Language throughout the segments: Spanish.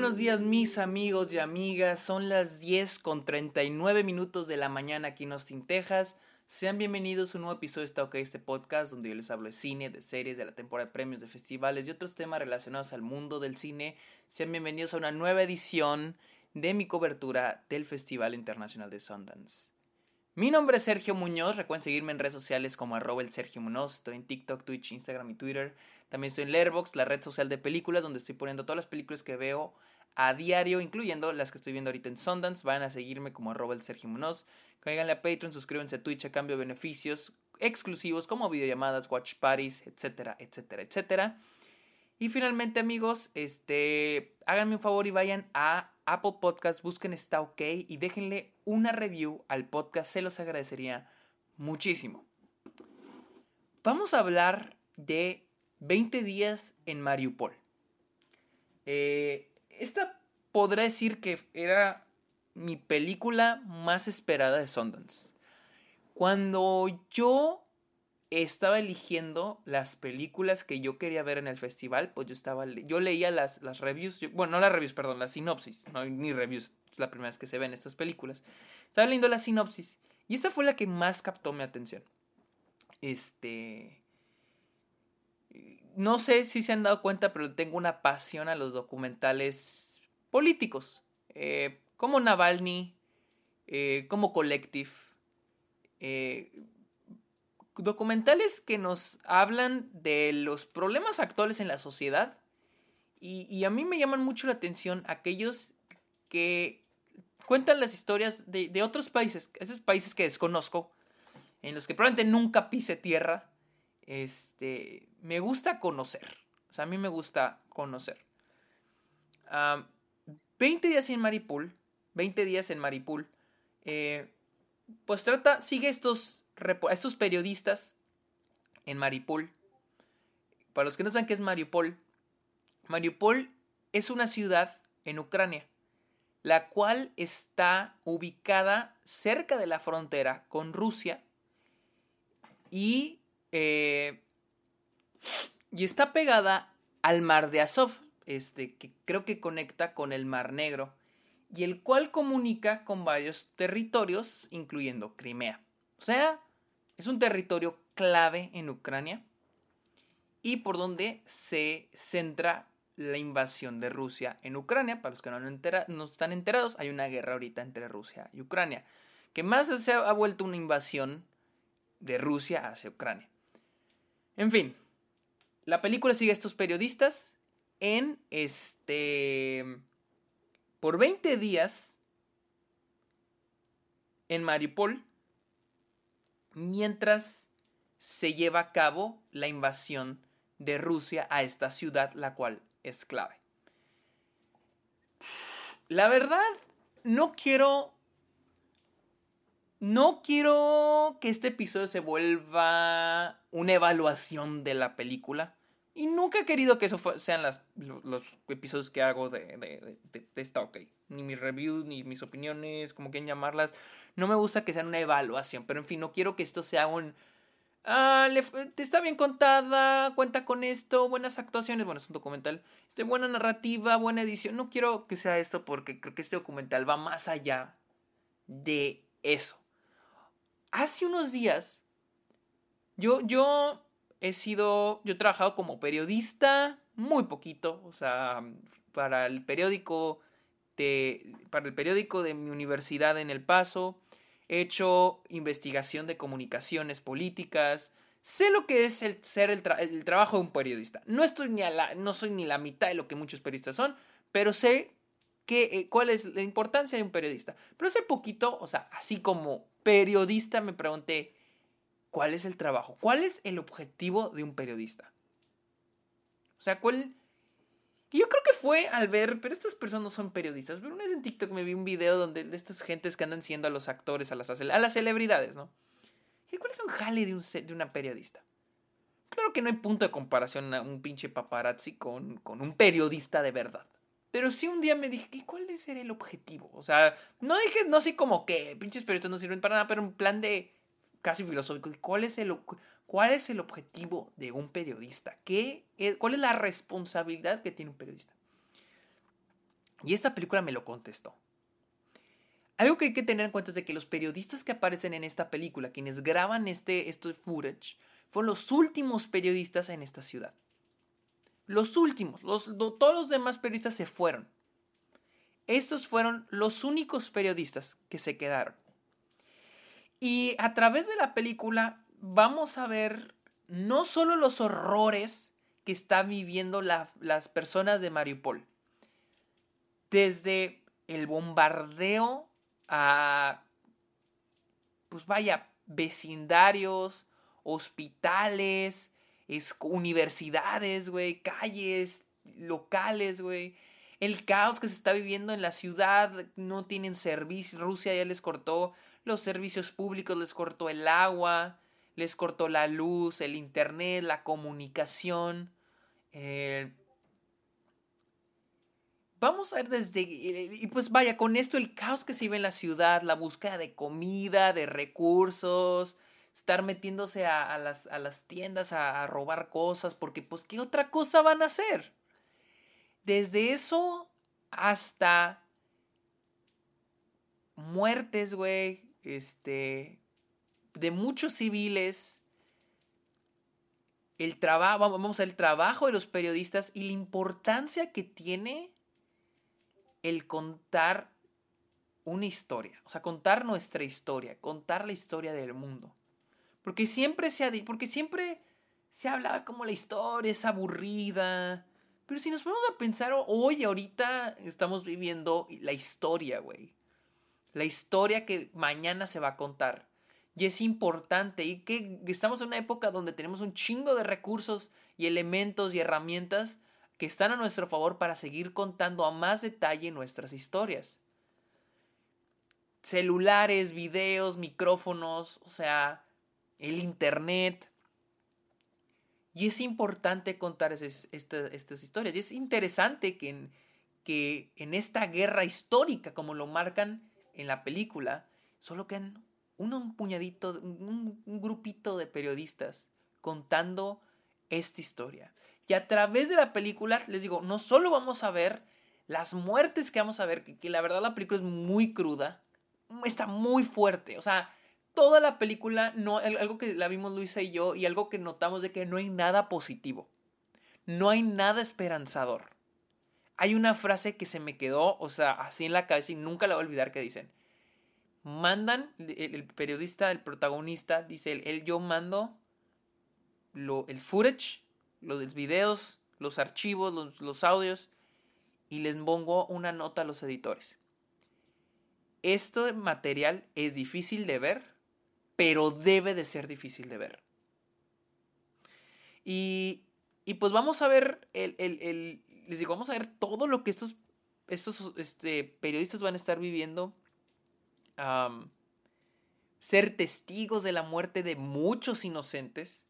buenos días mis amigos y amigas, son las 10 con 39 minutos de la mañana aquí en Austin, Texas. Sean bienvenidos a un nuevo episodio de Está este podcast donde yo les hablo de cine, de series, de la temporada de premios, de festivales y otros temas relacionados al mundo del cine. Sean bienvenidos a una nueva edición de mi cobertura del Festival Internacional de Sundance. Mi nombre es Sergio Muñoz, recuerden seguirme en redes sociales como arroba el Sergio Muñoz, estoy en TikTok, Twitch, Instagram y Twitter. También estoy en Letterboxd, la red social de películas, donde estoy poniendo todas las películas que veo a diario, incluyendo las que estoy viendo ahorita en Sundance. Van a seguirme como arroba el Sergio Munoz. Cáiganle a Patreon, suscríbanse a Twitch a cambio de beneficios exclusivos como videollamadas, watch parties, etcétera, etcétera, etcétera. Y finalmente, amigos, este, háganme un favor y vayan a Apple Podcast, busquen Está OK y déjenle una review al podcast, se los agradecería muchísimo. Vamos a hablar de 20 días en Mariupol. Eh, esta podrá decir que era mi película más esperada de Sundance. Cuando yo estaba eligiendo las películas que yo quería ver en el festival, pues yo estaba yo leía las, las reviews, bueno, no las reviews, perdón, las sinopsis, no ni reviews, la primera vez que se ven estas películas. Estaba leyendo la sinopsis y esta fue la que más captó mi atención. Este no sé si se han dado cuenta, pero tengo una pasión a los documentales políticos, eh, como Navalny, eh, como Collective, eh, documentales que nos hablan de los problemas actuales en la sociedad y, a mí me llaman mucho la atención aquellos que cuentan las historias de, otros países, esos países que desconozco, en los que probablemente nunca pise tierra, este, me gusta conocer. O sea, a mí me gusta conocer. 20 días en Maripul. 20 días en Maripul. Eh, pues trata, sigue estos, estos periodistas en Maripul. Para los que no saben qué es Mariupol, Mariupol es una ciudad en Ucrania, la cual está ubicada cerca de la frontera con Rusia y eh, y está pegada al mar de Azov, este, que creo que conecta con el Mar Negro, y el cual comunica con varios territorios, incluyendo Crimea. O sea, es un territorio clave en Ucrania y por donde se centra la invasión de Rusia en Ucrania. Para los que no, no están enterados, hay una guerra ahorita entre Rusia y Ucrania, que más se ha vuelto una invasión de Rusia hacia Ucrania. En fin, la película sigue a estos periodistas en este... Por 20 días en Mariupol, mientras se lleva a cabo la invasión de Rusia a esta ciudad, la cual es clave. La verdad, no quiero no quiero que este episodio se vuelva una evaluación de la película. Y nunca he querido que eso sean los, episodios que hago de, de, de, esta OK. Ni mis reviews, ni mis opiniones, como quieran llamarlas. No me gusta que sean una evaluación. Pero en fin, no quiero que esto sea un... Ah, está bien contada, cuenta con esto, buenas actuaciones, bueno, es un documental, este, buena narrativa, buena edición. No quiero que sea esto porque creo que este documental va más allá de eso hace unos días, yo, yo he sido, yo he trabajado como periodista muy poquito, o sea, para el periódico de, para el periódico de mi universidad en El Paso, he hecho investigación de comunicaciones políticas, sé lo que es el, ser el, trabajo de un periodista. No estoy ni no soy ni la mitad de lo que muchos periodistas son, pero sé eh, cuál es la importancia de un periodista. Pero hace poquito, o sea, así como periodista me pregunté, ¿cuál es el trabajo? ¿Cuál es el objetivo de un periodista? O sea, ¿cuál... Y yo creo que fue al ver, pero estas personas no son periodistas, pero una vez en TikTok me vi un video donde de estas gentes que andan siendo a los actores, a las, a las celebridades, ¿no? ¿Y cuál es un jale de, un, de una periodista? Claro que no hay punto de comparación a un pinche paparazzi con, con un periodista de verdad. Pero sí un día me dije, ¿cuál es el objetivo? O sea, no dije, no sé como que pinches periodistas no sirven para nada, pero un plan de casi filosófico. ¿Cuál es el, cuál es el objetivo de un periodista? ¿Qué ¿Cuál es la responsabilidad que tiene un periodista? Y esta película me lo contestó. Algo que hay que tener en cuenta es de que los periodistas que aparecen en esta película, quienes graban este, este footage, fueron los últimos periodistas en esta ciudad. Los últimos, los, todos los demás periodistas se fueron. Estos fueron los únicos periodistas que se quedaron. Y a través de la película vamos a ver no solo los horrores que están viviendo las personas de Mariupol, desde el bombardeo a, pues vaya, vecindarios, hospitales, universidades, güey, calles, locales, güey. El caos que se está viviendo en la ciudad, no tienen servicio, Rusia ya les cortó los servicios públicos, les cortó el agua, les cortó la luz, el internet, la comunicación. Eh, vamos a ver desde... Y pues vaya, con esto el caos que se vive en la ciudad, la búsqueda de comida, de recursos, estar metiéndose a, las, a las, tiendas a, a, robar cosas, porque pues ¿qué otra cosa van a hacer? Desde eso hasta muertes, güey, este, de muchos civiles, el trabajo, vamos, el trabajo de los periodistas y la importancia que tiene el contar una historia, o sea, contar nuestra historia, contar la historia del mundo. Porque siempre se ha porque siempre se hablaba como la historia es aburrida. Pero si nos ponemos a pensar hoy, ahorita estamos viviendo la historia, güey. La historia que mañana se va a contar. Y es importante. Y que estamos en una época donde tenemos un chingo de recursos y elementos y herramientas que están a nuestro favor para seguir contando a más detalle nuestras historias. Celulares, videos, micrófonos, o sea, el Internet. Y es importante contar estas historias. Y es interesante que en, que en esta guerra histórica, como lo marcan en la película, solo quedan un, puñadito, un, un grupito de periodistas contando esta historia. Y a través de la película, les digo, no solo vamos a ver las muertes que vamos a ver, que, que, la verdad la película es muy cruda, está muy fuerte, o sea, toda la película, no, algo que la vimos Luisa y yo, y algo que notamos de que no hay nada positivo. No hay nada esperanzador. Hay una frase que se me quedó, o sea, así en la cabeza y nunca la voy a olvidar que dicen. Mandan, el, periodista, el protagonista, dice, el, yo mando lo, el footage, los videos, los archivos, los, los audios, y les pongo una nota a los editores. Este material es difícil de ver, pero debe de ser difícil de ver. Y, y pues vamos a ver, el, el, les digo, vamos a ver todo lo que estos, estos este, periodistas van a estar viviendo. ser testigos de la muerte de muchos inocentes.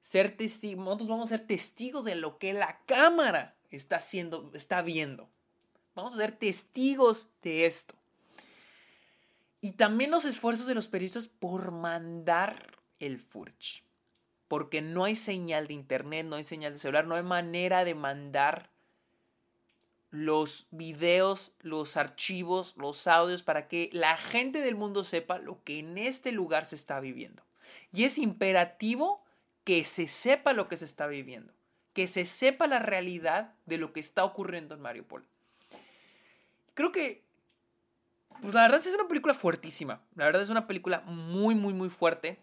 Ser testigos, vamos a ser testigos de lo que la cámara está haciendo, está viendo. Vamos a ser testigos de esto. Y también los esfuerzos de los periodistas por mandar el footage. Porque no hay señal de internet, no hay señal de celular, no hay manera de mandar los videos, los archivos, los audios para que la gente del mundo sepa lo que en este lugar se está viviendo. Y es imperativo que se sepa lo que se está viviendo, que se sepa la realidad de lo que está ocurriendo en Mariupol. Creo que pues la verdad es una película fuertísima. La verdad es una película muy, muy, muy fuerte.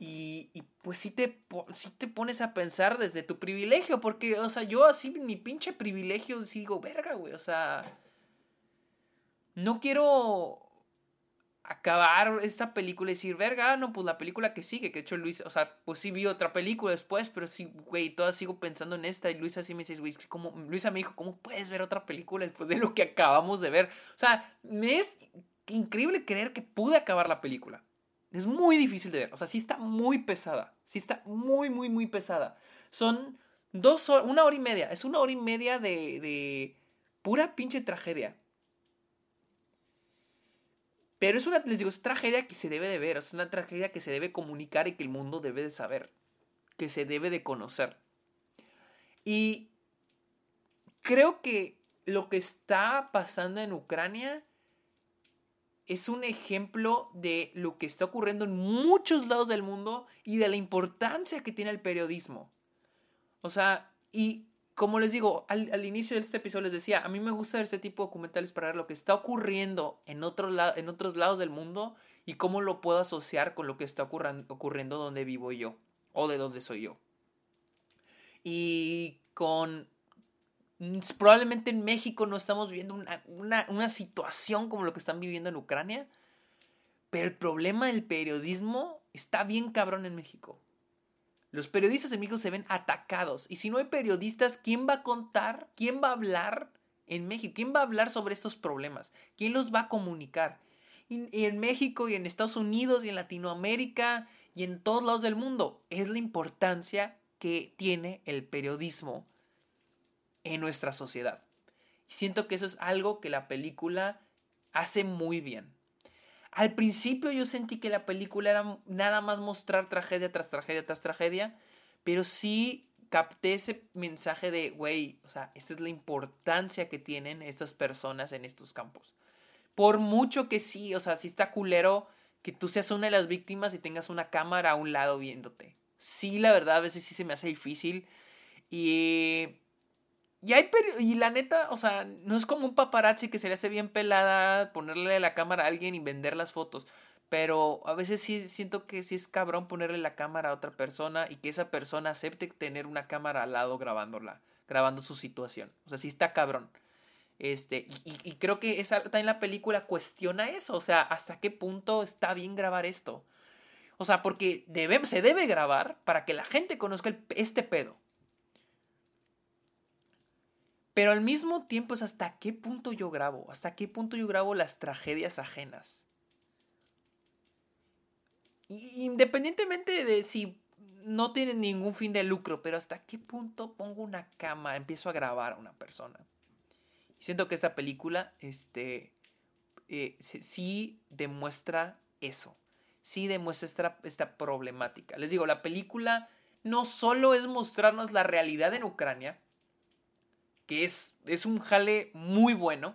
Y, y pues sí te, sí te pones a pensar desde tu privilegio. Porque, o sea, yo así, mi pinche privilegio, sigo, verga, güey. O sea, no quiero acabar esta película y decir, verga, no, pues la película que sigue, que de hecho Luis, o sea, pues sí vi otra película después, pero sí, güey, todavía sigo pensando en esta y Luisa sí me dice, güey, como, Luisa me dijo, ¿cómo puedes ver otra película después de lo que acabamos de ver? O sea, me es increíble creer que pude acabar la película. Es muy difícil de ver, o sea, sí está muy pesada, sí está muy, muy, muy pesada. Son dos horas, una hora y media, es una hora y media de, de pura pinche tragedia. Pero es una, les digo, tragedia que se debe de ver, es una tragedia que se debe comunicar y que el mundo debe de saber, que se debe de conocer. Y creo que lo que está pasando en Ucrania es un ejemplo de lo que está ocurriendo en muchos lados del mundo y de la importancia que tiene el periodismo. O sea, y como les digo, al, inicio de este episodio les decía, a mí me gusta ver este tipo de documentales para ver lo que está ocurriendo en, otro en otros lados del mundo y cómo lo puedo asociar con lo que está ocurriendo donde vivo yo o de donde soy yo. Y con probablemente en México no estamos viviendo una, situación como lo que están viviendo en Ucrania, pero el problema del periodismo está bien cabrón en México. Los periodistas en México se ven atacados. Y si no hay periodistas, ¿quién va a contar? ¿Quién va a hablar en México? ¿Quién va a hablar sobre estos problemas? ¿Quién los va a comunicar? y en México y en Estados Unidos y en Latinoamérica y en todos lados del mundo es la importancia que tiene el periodismo en nuestra sociedad. Y siento que eso es algo que la película hace muy bien. Al principio yo sentí que la película era nada más mostrar tragedia tras tragedia tras tragedia, pero sí capté ese mensaje de, güey, o sea, esta es la importancia que tienen estas personas en estos campos. Por mucho que sí, o sea, sí está culero que tú seas una de las víctimas y tengas una cámara a un lado viéndote. Sí, la verdad, a veces sí se me hace difícil. Y y hay y la neta, o sea, no es como un paparazzi que se le hace bien pelada ponerle la cámara a alguien y vender las fotos. Pero a veces sí siento que sí es cabrón ponerle la cámara a otra persona y que esa persona acepte tener una cámara al lado grabándola, grabando su situación. O sea, sí está cabrón. Este, y, creo que esa, también la película cuestiona eso. O sea, ¿hasta qué punto está bien grabar esto? O sea, porque se debe grabar para que la gente conozca este pedo. Pero al mismo tiempo es hasta qué punto yo grabo, hasta qué punto yo grabo las tragedias ajenas. independientemente de si no tiene ningún fin de lucro, pero hasta qué punto pongo una cámara, empiezo a grabar a una persona. Siento que esta película este, eh, sí demuestra eso, sí demuestra esta, esta problemática. Les digo, la película no solo es mostrarnos la realidad en Ucrania, que es, es un jale muy bueno,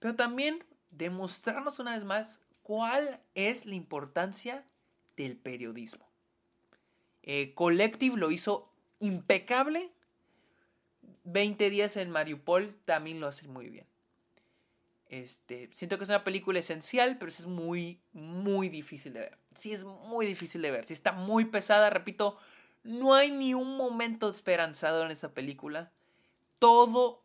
pero también demostrarnos una vez más cuál es la importancia del periodismo. Eh, Collective lo hizo impecable. 20 días en Mariupol también lo hace muy bien. Este, siento que es una película esencial, pero es muy, muy difícil de ver. Sí, es muy difícil de ver. Sí, está muy pesada, repito. No hay ni un momento esperanzado en esa película todo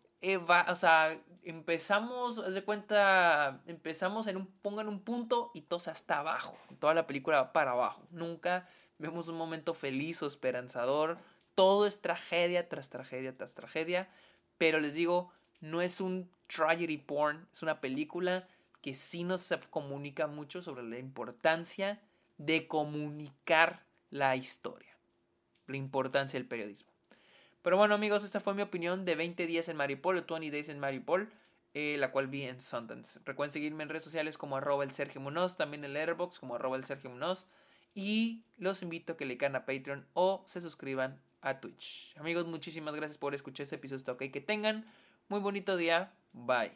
va, o sea, empezamos, haz de cuenta, empezamos en un, pongan un punto y todos hasta abajo. Toda la película va para abajo. Nunca vemos un momento feliz o esperanzador. Todo es tragedia tras tragedia tras tragedia. Pero les digo, no es un tragedy porn, es una película que sí nos comunica mucho sobre la importancia de comunicar la historia. La importancia del periodismo. Pero bueno, amigos, esta fue mi opinión de 20 días en Maripol o 20 Days en Maripol, eh, la cual vi en Sundance. Recuerden seguirme en redes sociales como arroba el Sergio Munoz, también en Letterboxd como arroba el Sergio Munoz. Y los invito a que le caigan a Patreon o se suscriban a Twitch. Amigos, muchísimas gracias por escuchar este episodio. Está ok. Que tengan muy bonito día. Bye.